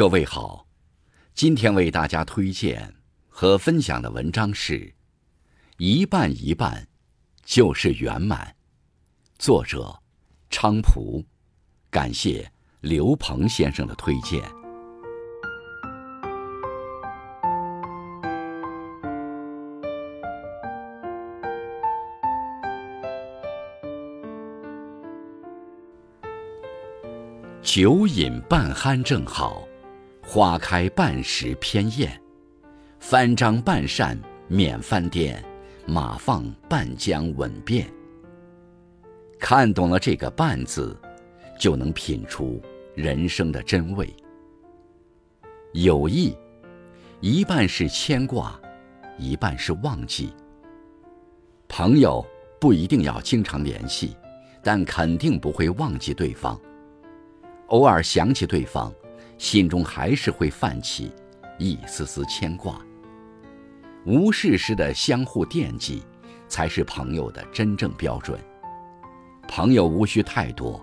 各位好，今天为大家推荐和分享的文章是《一半一半就是圆满》，作者昌蒲，感谢刘鹏先生的推荐。酒饮半酣正好，花开半时偏艳。翻张半扇免翻颠，马放半江稳便。看懂了这个“半”字，就能品出人生的真味。友谊，一半是牵挂，一半是忘记。朋友不一定要经常联系，但肯定不会忘记对方。偶尔想起对方，心中还是会泛起一丝丝牵挂。无事时的相互惦记，才是朋友的真正标准。朋友无需太多，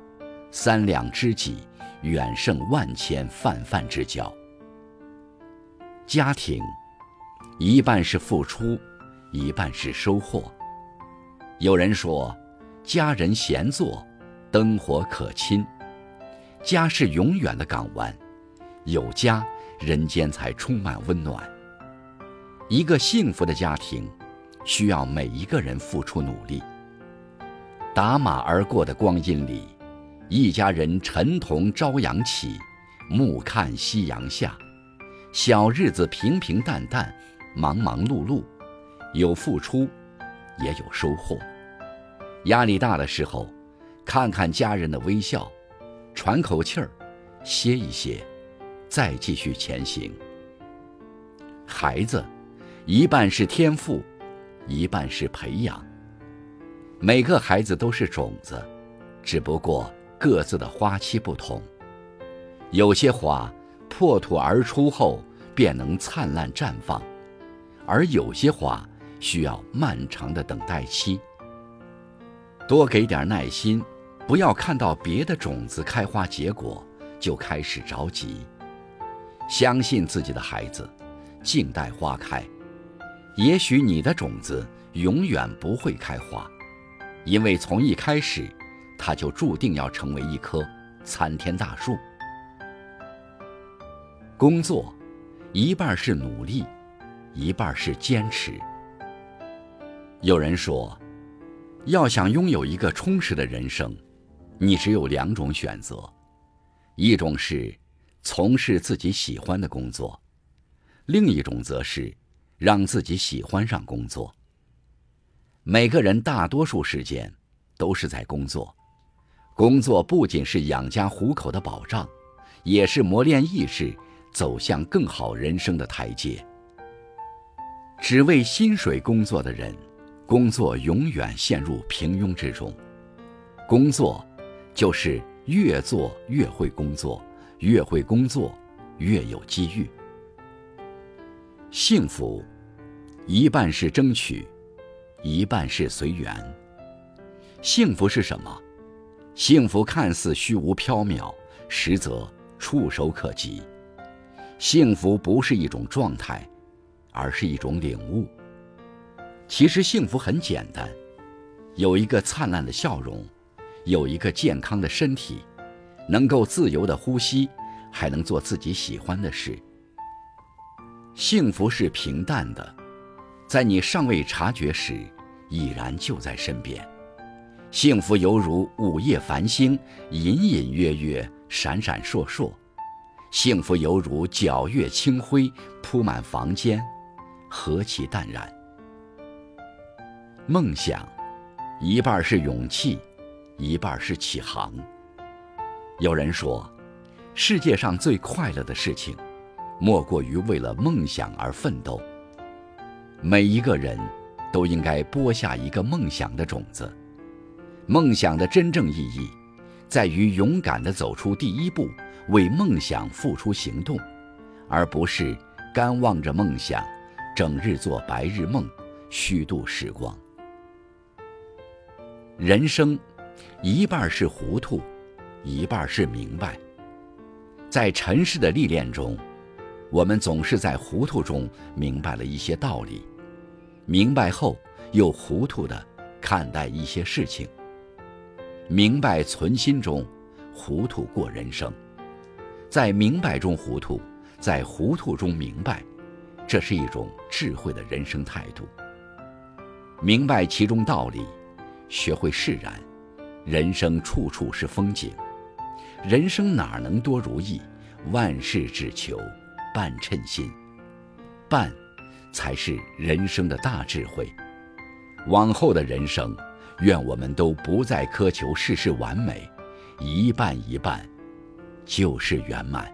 三两知己远胜万千泛泛之交。家庭，一半是付出，一半是收获。有人说，家人闲坐，灯火可亲。家是永远的港湾，有家，人间才充满温暖。一个幸福的家庭，需要每一个人付出努力。打马而过的光阴里，一家人晨同朝阳起，暮看夕阳下。小日子平平淡淡，忙忙碌碌，有付出，也有收获。压力大的时候，看看家人的微笑。喘口气儿，歇一歇，再继续前行。孩子，一半是天赋，一半是培养。每个孩子都是种子，只不过各自的花期不同。有些花破土而出后便能灿烂绽放，而有些花需要漫长的等待期。多给点耐心。不要看到别的种子开花结果就开始着急，相信自己的孩子，静待花开。也许你的种子永远不会开花，因为从一开始，它就注定要成为一棵参天大树。工作，一半是努力，一半是坚持。有人说，要想拥有一个充实的人生。你只有两种选择，一种是从事自己喜欢的工作，另一种则是让自己喜欢上工作。每个人大多数时间都是在工作，工作不仅是养家糊口的保障，也是磨练意志、走向更好人生的台阶。只为薪水工作的人，工作永远陷入平庸之中。工作。就是越做越会工作，越会工作越有机遇。幸福，一半是争取，一半是随缘。幸福是什么？幸福看似虚无缥缈，实则触手可及。幸福不是一种状态，而是一种领悟。其实幸福很简单，有一个灿烂的笑容。有一个健康的身体，能够自由的呼吸，还能做自己喜欢的事。幸福是平淡的，在你尚未察觉时，已然就在身边。幸福犹如午夜繁星，隐隐约约，闪闪烁烁；幸福犹如皎月清辉，铺满房间，何其淡然。梦想，一半是勇气。一半是起航。有人说，世界上最快乐的事情，莫过于为了梦想而奋斗。每一个人都应该播下一个梦想的种子。梦想的真正意义，在于勇敢地走出第一步，为梦想付出行动，而不是干望着梦想，整日做白日梦，虚度时光。人生。一半是糊涂，一半是明白。在尘世的历练中，我们总是在糊涂中明白了一些道理，明白后又糊涂的看待一些事情。明白存心中，糊涂过人生。在明白中糊涂，在糊涂中明白，这是一种智慧的人生态度。明白其中道理，学会释然，人生处处是风景。人生哪能多如意？万事只求半称心，半，才是人生的大智慧。往后的人生，愿我们都不再苛求事事完美，一半一半。就是圆满。